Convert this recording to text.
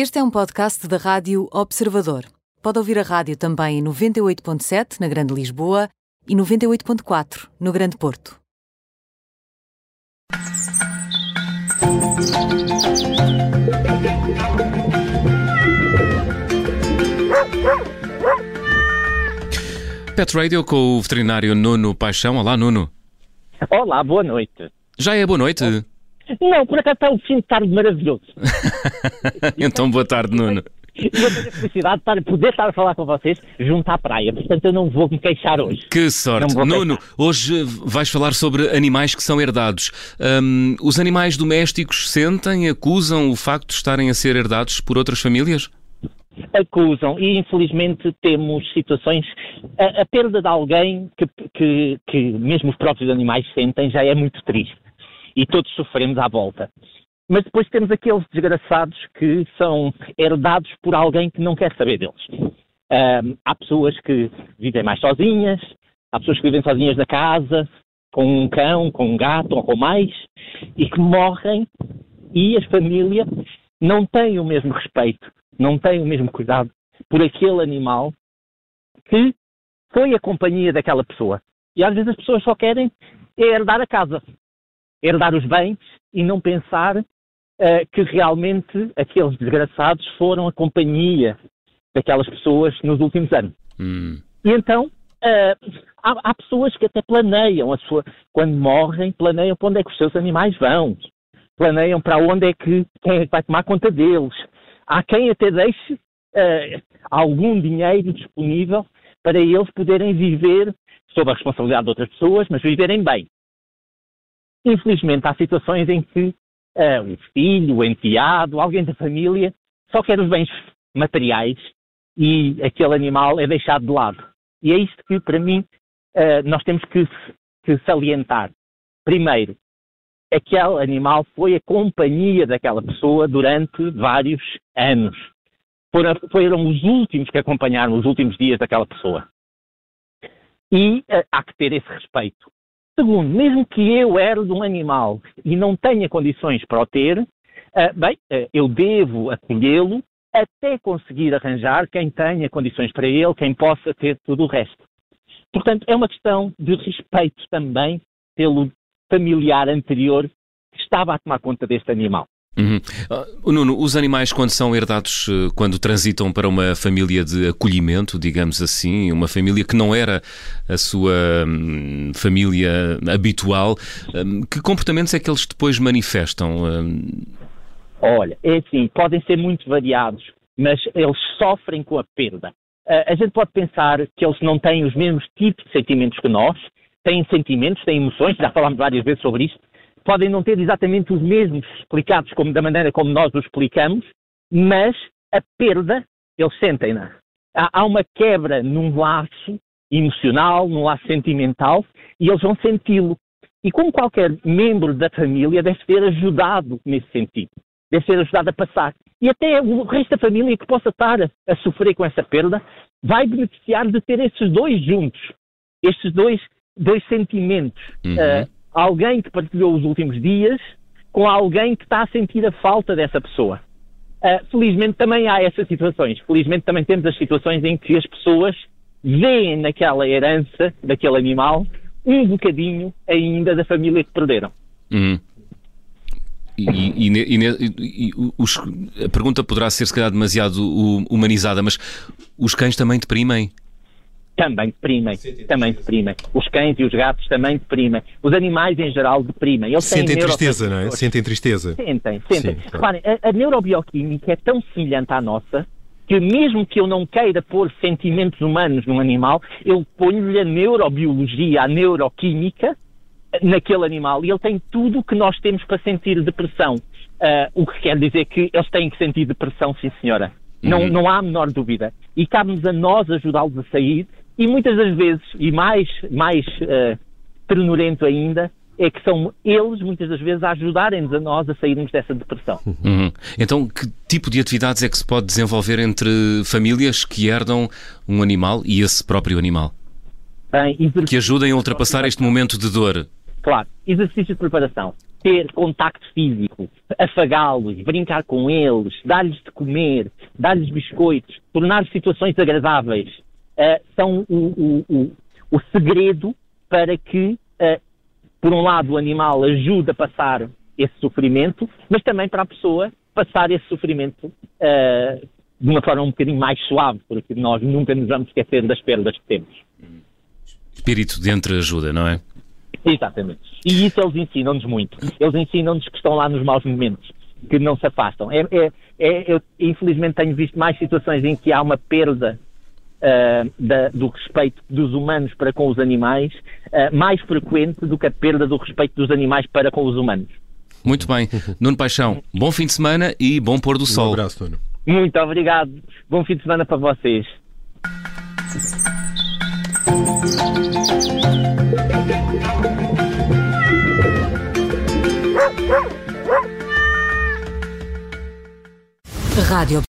Este é um podcast da Rádio Observador. Pode ouvir a rádio também em 98.7 na Grande Lisboa e 98.4 no Grande Porto. Pet Radio com o veterinário Nuno Paixão. Olá, Nuno. Olá, boa noite. Já é boa noite? Não, por acaso está um fim de tarde maravilhoso. então, boa tarde, Nuno. E eu tenho a felicidade de poder estar a falar com vocês junto à praia, portanto eu não vou me queixar hoje. Que sorte. Nuno, hoje vais falar sobre animais que são herdados. Hum, os animais domésticos sentem, acusam o facto de estarem a ser herdados por outras famílias? Acusam e infelizmente temos situações. A, a perda de alguém que, que, que mesmo os próprios animais sentem já é muito triste e todos sofremos à volta. Mas depois temos aqueles desgraçados que são herdados por alguém que não quer saber deles. Ahm, há pessoas que vivem mais sozinhas, há pessoas que vivem sozinhas na casa, com um cão, com um gato ou com mais, e que morrem e a família não tem o mesmo respeito, não tem o mesmo cuidado por aquele animal que foi a companhia daquela pessoa. E às vezes as pessoas só querem é herdar a casa, herdar os bens e não pensar uh, que realmente aqueles desgraçados foram a companhia daquelas pessoas nos últimos anos. Hum. E então uh, há, há, pessoas que até planeiam a sua, quando morrem, planeiam para onde é que os seus animais vão, planeiam para onde é que quem é vai tomar conta deles. Há quem até deixe uh, algum dinheiro disponível para eles poderem viver sob a responsabilidade de outras pessoas, mas viverem bem. Infelizmente, há situações em que uh, um filho, o enteado, alguém da família só quer os bens materiais e aquele animal é deixado de lado. E é isto que, para mim, uh, nós temos que, que salientar. Primeiro, aquele animal foi a companhia daquela pessoa durante vários anos. Foram, foram, os últimos que acompanharam os últimos dias daquela pessoa. E uh, há que ter esse respeito. Segundo, mesmo que eu herde um animal e não tenha condições para o ter, uh, bem, uh, eu devo acolhê-lo até conseguir arranjar quem tenha condições para ele, quem possa ter tudo o resto. Portanto, é uma questão de respeito também pelo familiar anterior que estava a tomar conta deste animal. Uhum. Uh, Nuno, os animais, quando são herdados, quando transitam para uma família de acolhimento, digamos assim, uma família que não era a sua hum, família habitual, hum, que comportamentos é que eles depois manifestam? Hum... Olha, é assim, podem ser muito variados, mas eles sofrem com a perda. Uh, a gente pode pensar que eles não têm os mesmos tipos de sentimentos que nós, têm sentimentos, têm emoções, já falámos várias vezes sobre isto, podem não ter exatamente os mesmos explicados como da maneira como nós os explicamos, mas a perda, eles sentem-na. Há, há uma quebra num laço emocional, num laço sentimental, e eles vão senti-lo. E como qualquer membro da família deve ser ajudado nesse sentido, deve ser ajudado a passar. E até o resto da família que possa estar a, a sofrer com essa perda vai beneficiar de ter esses dois juntos, estes dois, dois sentimentos. Uhum. Uh, alguém que partilhou os últimos dias com alguém que está a sentir a falta dessa pessoa. Uh, felizmente também há essas situações. Felizmente também temos as situações em que as pessoas veem naquela herança daquele animal um bocadinho ainda da família que perderam. Uhum. E, e, e, e os, a pergunta poderá ser, se calhar, demasiado humanizada, mas os cães também deprimem? Também deprimem, também deprimem. Os cães e os gatos também deprimem. Os animais em geral deprimem. Eles sentem tristeza, não é? Sentem tristeza. Sentem, sentem. Sim, Reparem, a, a neurobioquímica é tão semelhante à nossa que mesmo que eu não queira pôr sentimentos humanos num animal, eu ponho-lhe a neurobiologia, a neuroquímica naquele animal e ele tem tudo o que nós temos para sentir depressão. Uh, o que quer dizer que eles têm que sentir depressão, sim senhora. Uhum. Não, não há a menor dúvida. E cabe-nos a nós ajudá-los a sair e muitas das vezes, e mais, mais uh, ternurento ainda, é que são eles, muitas das vezes, a ajudarem-nos a nós a sairmos dessa depressão. Uhum. Então, que tipo de atividades é que se pode desenvolver entre famílias que herdam um animal e esse próprio animal? Bem, que ajudem a ultrapassar este momento de dor. Claro, exercício de preparação. ter contacto físico, afagá-los, brincar com eles, dar-lhes de comer, dar-lhes biscoitos, tornar situações agradáveis, uh, são o, segredo para que, uh, por um lado, o animal ajude a passar esse sofrimento, mas também para a pessoa passar esse sofrimento uh, de uma forma um bocadinho mais suave, porque nós nunca nos vamos esquecer das perdas que temos. Espírito de entreajuda, não é? Exatamente. E isso eles ensinam-nos muito. Eles ensinam-nos que estão lá nos maus momentos, que não se afastam. É, é, é, eu, infelizmente, tenho visto mais situações em que há uma perda uh, da, do respeito dos humanos para com os animais, uh, mais frequente do que a perda do respeito dos animais para com os humanos. Muito bem. Nuno Paixão, bom fim de semana e bom pôr do sol. Um abraço, Nuno. Muito obrigado. Bom fim de semana para vocês. Rádio